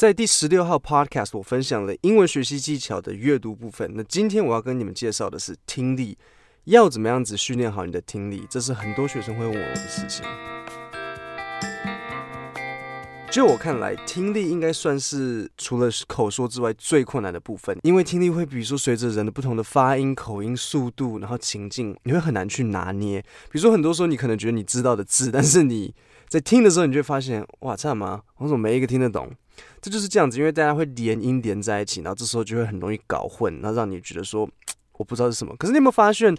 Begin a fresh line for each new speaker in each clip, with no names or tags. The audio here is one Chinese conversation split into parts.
在第十六号 Podcast，我分享了英文学习技巧的阅读部分。那今天我要跟你们介绍的是听力，要怎么样子训练好你的听力？这是很多学生会问我的事情。就我看来，听力应该算是除了口说之外最困难的部分，因为听力会，比如说随着人的不同的发音、口音、速度，然后情境，你会很难去拿捏。比如说，很多时候你可能觉得你知道的字，但是你在听的时候，你就会发现，哇，这样吗？我怎么没一个听得懂？这就是这样子，因为大家会连音连在一起，然后这时候就会很容易搞混，然后让你觉得说我不知道是什么。可是你有没有发现，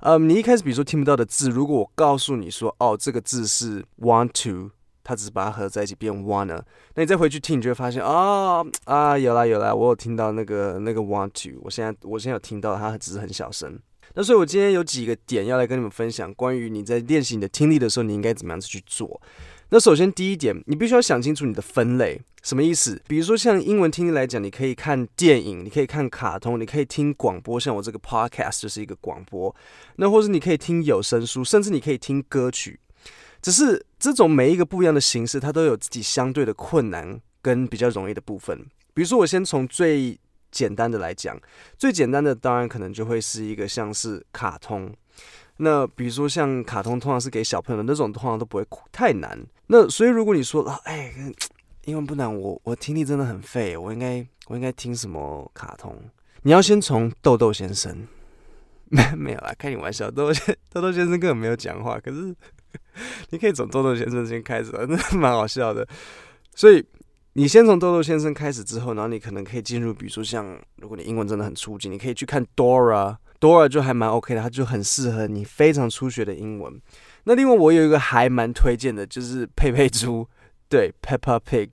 嗯，你一开始比如说听不到的字，如果我告诉你说，哦，这个字是 want to。它只是把它合在一起变 wanna，那你再回去听，你就会发现哦啊，有啦有啦，我有听到那个那个 want to，我现在我现在有听到它只是很小声。那所以我今天有几个点要来跟你们分享，关于你在练习你的听力的时候，你应该怎么样子去做。那首先第一点，你必须要想清楚你的分类，什么意思？比如说像英文听力来讲，你可以看电影，你可以看卡通，你可以听广播，像我这个 podcast 就是一个广播，那或者你可以听有声书，甚至你可以听歌曲。只是这种每一个不一样的形式，它都有自己相对的困难跟比较容易的部分。比如说，我先从最简单的来讲，最简单的当然可能就会是一个像是卡通。那比如说像卡通，通常是给小朋友的那种，通常都不会太难。那所以如果你说啊，哎，英文不难，我我听力真的很废，我应该我应该听什么卡通？你要先从豆豆先生，没 没有啦，开你玩笑，豆豆豆豆先生根本没有讲话，可是。你可以从豆豆先生先开始，那蛮好笑的。所以你先从豆豆先生开始之后，然后你可能可以进入，比如说像如果你英文真的很初级，你可以去看 Dora，Dora 就还蛮 OK 的，它就很适合你非常初学的英文。那另外我有一个还蛮推荐的，就是佩佩猪，对，Peppa Pig。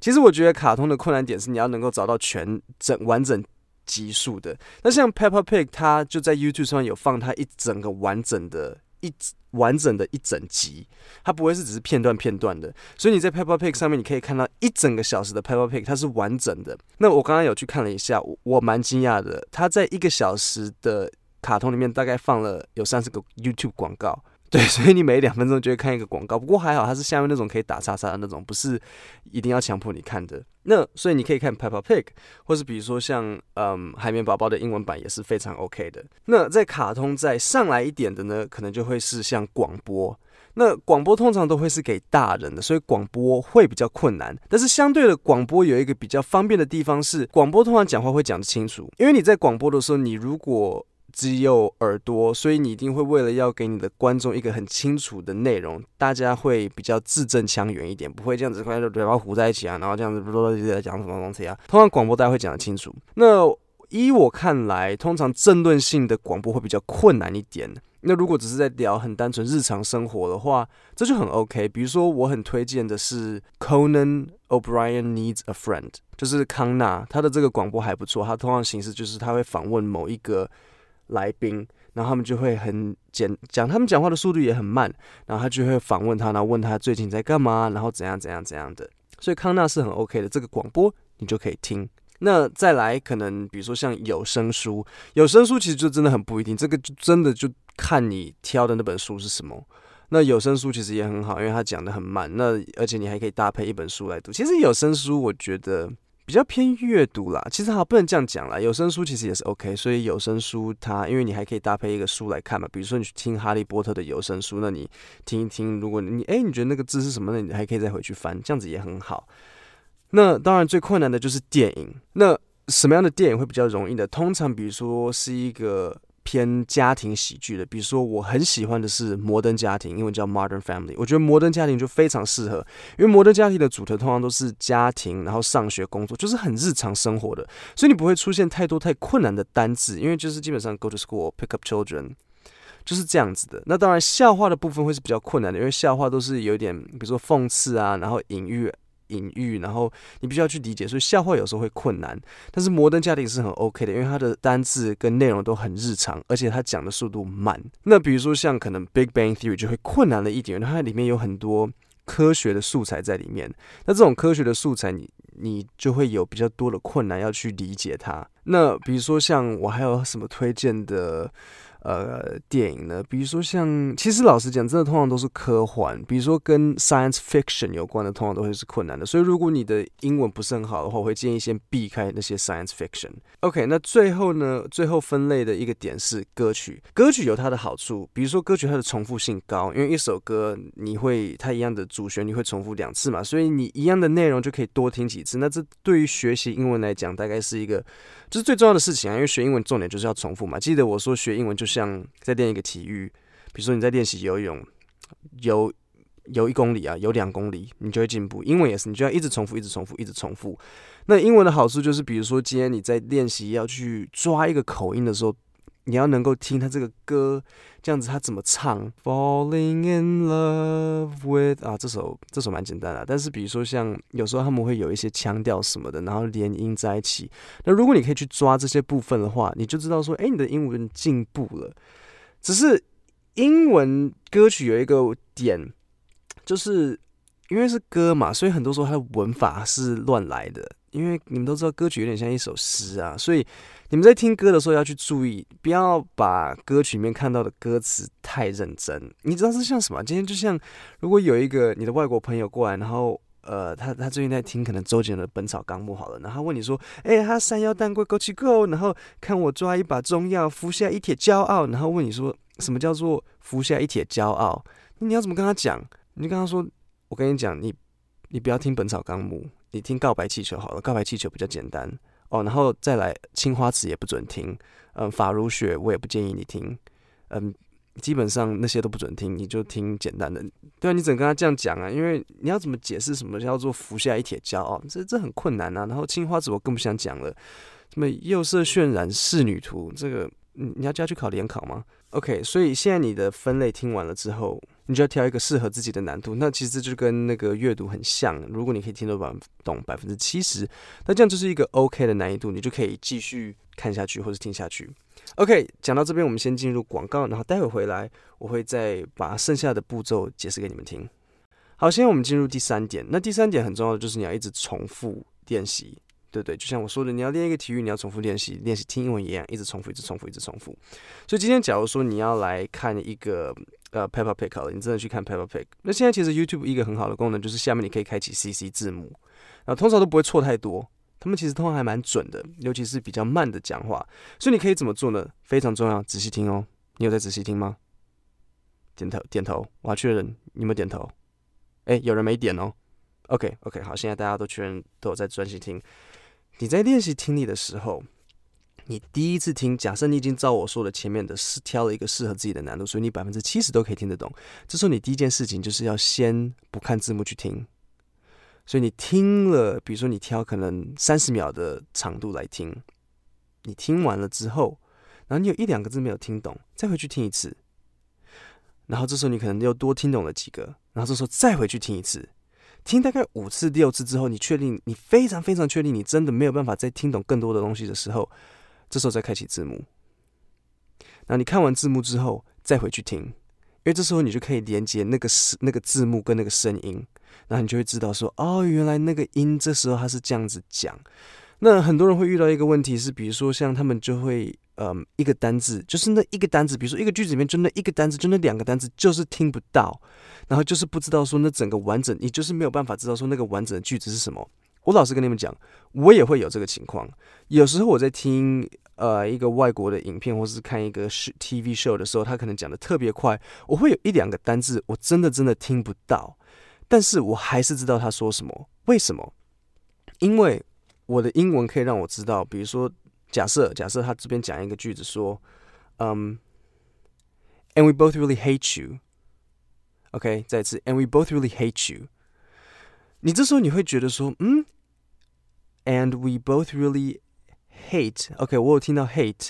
其实我觉得卡通的困难点是你要能够找到全整完整集数的。那像 Peppa Pig，它就在 YouTube 上有放它一整个完整的。一完整的一整集，它不会是只是片段片段的，所以你在 Peppa Pig 上面，你可以看到一整个小时的 Peppa Pig，它是完整的。那我刚刚有去看了一下，我蛮惊讶的，它在一个小时的卡通里面，大概放了有三十个 YouTube 广告。对，所以你每两分钟就会看一个广告。不过还好，它是下面那种可以打叉叉的那种，不是一定要强迫你看的。那所以你可以看 Peppa Pig，或是比如说像嗯海绵宝宝的英文版也是非常 OK 的。那在卡通再上来一点的呢，可能就会是像广播。那广播通常都会是给大人的，所以广播会比较困难。但是相对的，广播有一个比较方便的地方是，广播通常讲话会讲得清楚，因为你在广播的时候，你如果只有耳朵，所以你一定会为了要给你的观众一个很清楚的内容，大家会比较字正腔圆一点，不会这样子快就嘴巴糊在一起啊，然后这样子不知道在讲什么东西啊。通常广播大家会讲得清楚。那依我看来，通常政论性的广播会比较困难一点。那如果只是在聊很单纯日常生活的话，这就很 OK。比如说，我很推荐的是 Conan O'Brien Needs a Friend，就是康纳，他的这个广播还不错。他通常形式就是他会访问某一个。来宾，然后他们就会很简讲，他们讲话的速度也很慢，然后他就会访问他，然后问他最近在干嘛，然后怎样怎样怎样的。所以康纳是很 OK 的，这个广播你就可以听。那再来，可能比如说像有声书，有声书其实就真的很不一定，这个就真的就看你挑的那本书是什么。那有声书其实也很好，因为他讲得很慢，那而且你还可以搭配一本书来读。其实有声书我觉得。比较偏阅读啦，其实好不能这样讲啦。有声书其实也是 OK，所以有声书它因为你还可以搭配一个书来看嘛，比如说你去听《哈利波特》的有声书，那你听一听，如果你诶、你觉得那个字是什么，那你还可以再回去翻，这样子也很好。那当然最困难的就是电影，那什么样的电影会比较容易的？通常比如说是一个。偏家庭喜剧的，比如说我很喜欢的是《摩登家庭》，英文叫《Modern Family》。我觉得《摩登家庭》就非常适合，因为《摩登家庭》的主题通常都是家庭，然后上学、工作，就是很日常生活的，所以你不会出现太多太困难的单字，因为就是基本上 Go to school, pick up children，就是这样子的。那当然笑话的部分会是比较困难的，因为笑话都是有点，比如说讽刺啊，然后隐喻。隐喻，然后你必须要去理解，所以笑话有时候会困难。但是摩登家庭是很 OK 的，因为它的单字跟内容都很日常，而且它讲的速度慢。那比如说像可能 Big Bang Theory 就会困难了一点，因为它里面有很多科学的素材在里面。那这种科学的素材你，你你就会有比较多的困难要去理解它。那比如说像我还有什么推荐的？呃，电影呢，比如说像，其实老实讲，真的通常都是科幻，比如说跟 science fiction 有关的，通常都会是困难的。所以如果你的英文不是很好的话，我会建议先避开那些 science fiction。OK，那最后呢，最后分类的一个点是歌曲。歌曲有它的好处，比如说歌曲它的重复性高，因为一首歌你会它一样的主旋律会重复两次嘛，所以你一样的内容就可以多听几次。那这对于学习英文来讲，大概是一个、就是最重要的事情啊，因为学英文重点就是要重复嘛。记得我说学英文就是。像在练一个体育，比如说你在练习游泳，游游一公里啊，游两公里，你就会进步。英文也是，你就要一直重复，一直重复，一直重复。那英文的好处就是，比如说今天你在练习要去抓一个口音的时候，你要能够听他这个歌这样子他怎么唱。Falling in love with 啊，这首这首蛮简单的，但是比如说像有时候他们会有一些腔调什么的，然后连音在一起。那如果你可以去抓这些部分的话，你就知道说，哎，你的英文进步了。只是英文歌曲有一个点，就是因为是歌嘛，所以很多时候它的文法是乱来的。因为你们都知道，歌曲有点像一首诗啊，所以你们在听歌的时候要去注意，不要把歌曲里面看到的歌词太认真。你知道是像什么？今天就像如果有一个你的外国朋友过来，然后呃，他他最近在听可能周杰伦的《本草纲目》好了，然后问你说：“哎，他山药蛋龟枸杞够？”然后看我抓一把中药，服下一帖骄傲。然后问你说：“什么叫做服下一帖骄傲？”你要怎么跟他讲？你就跟他说：“我跟你讲，你你不要听《本草纲目》。”你听告白气球好了，告白气球比较简单哦，然后再来青花瓷也不准听，嗯，法如雪我也不建议你听，嗯，基本上那些都不准听，你就听简单的。对啊，你怎么跟他这样讲啊？因为你要怎么解释什么叫做服下一帖骄傲？这这很困难啊。然后青花瓷我更不想讲了，什么釉色渲染仕女图，这个你要加去考联考吗？OK，所以现在你的分类听完了之后。你就要挑一个适合自己的难度，那其实就跟那个阅读很像。如果你可以听得懂百分之七十，那这样就是一个 OK 的难易度，你就可以继续看下去或者听下去。OK，讲到这边，我们先进入广告，然后待会回来，我会再把剩下的步骤解释给你们听。好，现在我们进入第三点。那第三点很重要的就是你要一直重复练习。对不对，就像我说的，你要练一个体育，你要重复练习，练习听英文一样，一直重复，一直重复，一直重复。所以今天，假如说你要来看一个呃 Peppa Pig 好了，你真的去看 Peppa Pig，那现在其实 YouTube 一个很好的功能就是下面你可以开启 CC 字幕，然后通常都不会错太多，他们其实通常还蛮准的，尤其是比较慢的讲话。所以你可以怎么做呢？非常重要，仔细听哦。你有在仔细听吗？点头，点头。我要确认你有没有点头。哎，有人没点哦。OK OK，好，现在大家都确认都有在专心听。你在练习听力的时候，你第一次听，假设你已经照我说的前面的是挑了一个适合自己的难度，所以你百分之七十都可以听得懂。这时候你第一件事情就是要先不看字幕去听。所以你听了，比如说你挑可能三十秒的长度来听，你听完了之后，然后你有一两个字没有听懂，再回去听一次。然后这时候你可能又多听懂了几个，然后这时候再回去听一次。听大概五次、六次之后，你确定你非常非常确定你真的没有办法再听懂更多的东西的时候，这时候再开启字幕。那你看完字幕之后再回去听，因为这时候你就可以连接那个那个字幕跟那个声音，然后你就会知道说，哦，原来那个音这时候它是这样子讲。那很多人会遇到一个问题是，比如说像他们就会。嗯，一个单字就是那一个单字，比如说一个句子里面就那一个单字，就那两个单字，就是听不到，然后就是不知道说那整个完整，你就是没有办法知道说那个完整的句子是什么。我老实跟你们讲，我也会有这个情况。有时候我在听呃一个外国的影片，或是看一个是 TV show 的时候，他可能讲的特别快，我会有一两个单字我真的真的听不到，但是我还是知道他说什么。为什么？因为我的英文可以让我知道，比如说。假设假设他这边讲一个句子说，嗯、um,，and we both really hate you，OK，、再次，and we both really hate you。你这时候你会觉得说，嗯，and we both really hate，OK，、我有听到 hate，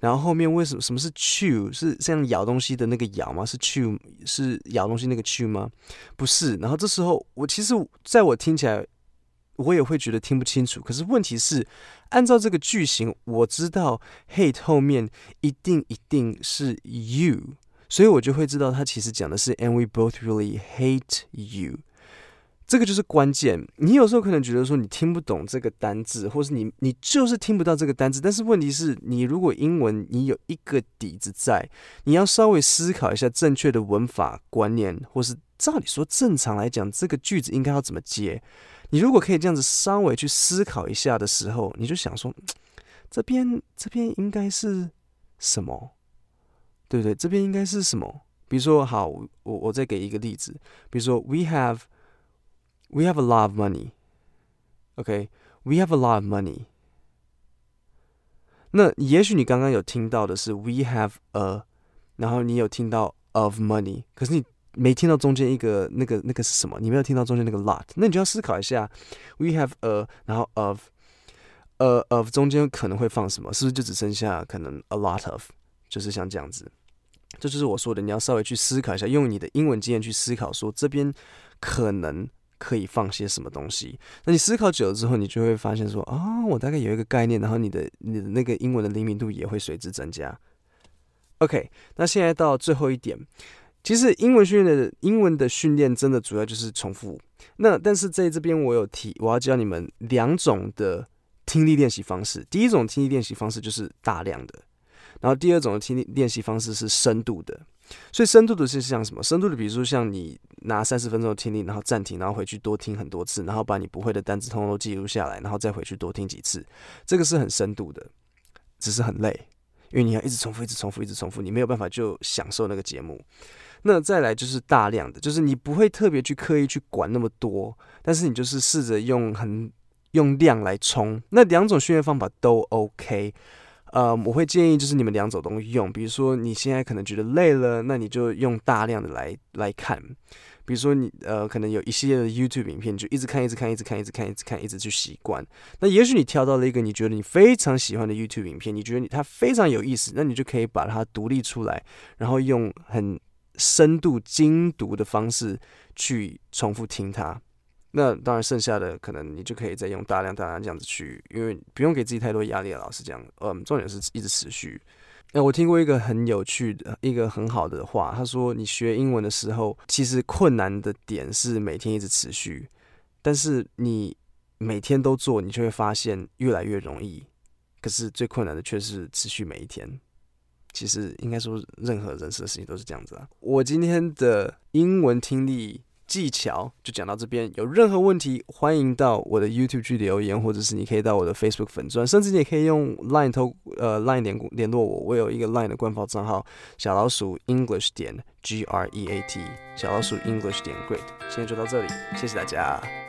然后后面为什么什么是 chew？是像咬东西的那个咬吗？是 chew？是咬东西那个 chew 吗？不是。然后这时候我其实在我听起来。我也会觉得听不清楚，可是问题是，按照这个句型，我知道 hate 后面一定一定是 you，所以我就会知道他其实讲的是 and we both really hate you。这个就是关键。你有时候可能觉得说你听不懂这个单字，或是你你就是听不到这个单字。但是问题是你如果英文你有一个底子在，你要稍微思考一下正确的文法观念，或是照理说正常来讲这个句子应该要怎么接。你如果可以这样子稍微去思考一下的时候，你就想说这边这边应该是什么？对不对？这边应该是什么？比如说，好，我我再给一个例子，比如说，we have。We have a lot of money. OK, we have a lot of money. 那也许你刚刚有听到的是 we have a，然后你有听到 of money，可是你没听到中间一个那个那个是什么？你没有听到中间那个 lot，那你就要思考一下，we have a，然后 of，呃 of 中间可能会放什么？是不是就只剩下可能 a lot of？就是像这样子，这就是我说的，你要稍微去思考一下，用你的英文经验去思考，说这边可能。可以放些什么东西？那你思考久了之后，你就会发现说，啊、哦，我大概有一个概念，然后你的你的那个英文的灵敏度也会随之增加。OK，那现在到最后一点，其实英文训练的英文的训练真的主要就是重复。那但是在这边我有提，我要教你们两种的听力练习方式。第一种听力练习方式就是大量的，然后第二种的听力练习方式是深度的。所以深度的是像什么？深度的，比如说像你拿三十分钟的听力，然后暂停，然后回去多听很多次，然后把你不会的单词通通都记录下来，然后再回去多听几次，这个是很深度的，只是很累，因为你要一直重复，一直重复，一直重复，你没有办法就享受那个节目。那再来就是大量的，就是你不会特别去刻意去管那么多，但是你就是试着用很用量来冲，那两种训练方法都 OK。呃，我会建议就是你们两种都用。比如说你现在可能觉得累了，那你就用大量的来来看。比如说你呃，可能有一系列的 YouTube 影片，你就一直看，一直看，一直看，一直看，一直看，一直去习惯。那也许你挑到了一个你觉得你非常喜欢的 YouTube 影片，你觉得你它非常有意思，那你就可以把它独立出来，然后用很深度精读的方式去重复听它。那当然，剩下的可能你就可以再用大量大量这样子去，因为不用给自己太多压力。老师讲，嗯，重点是一直持续。那我听过一个很有趣的、一个很好的话，他说：“你学英文的时候，其实困难的点是每天一直持续，但是你每天都做，你就会发现越来越容易。可是最困难的却是持续每一天。其实应该说，任何人生的事情都是这样子啊。我今天的英文听力。”技巧就讲到这边，有任何问题欢迎到我的 YouTube 去留言，或者是你可以到我的 Facebook 粉钻，甚至你也可以用 Line 投呃 Line 联联络我，我有一个 Line 的官方账号小老鼠 English 点 G R E A T 小老鼠 English 点 Great，现在就到这里，谢谢大家。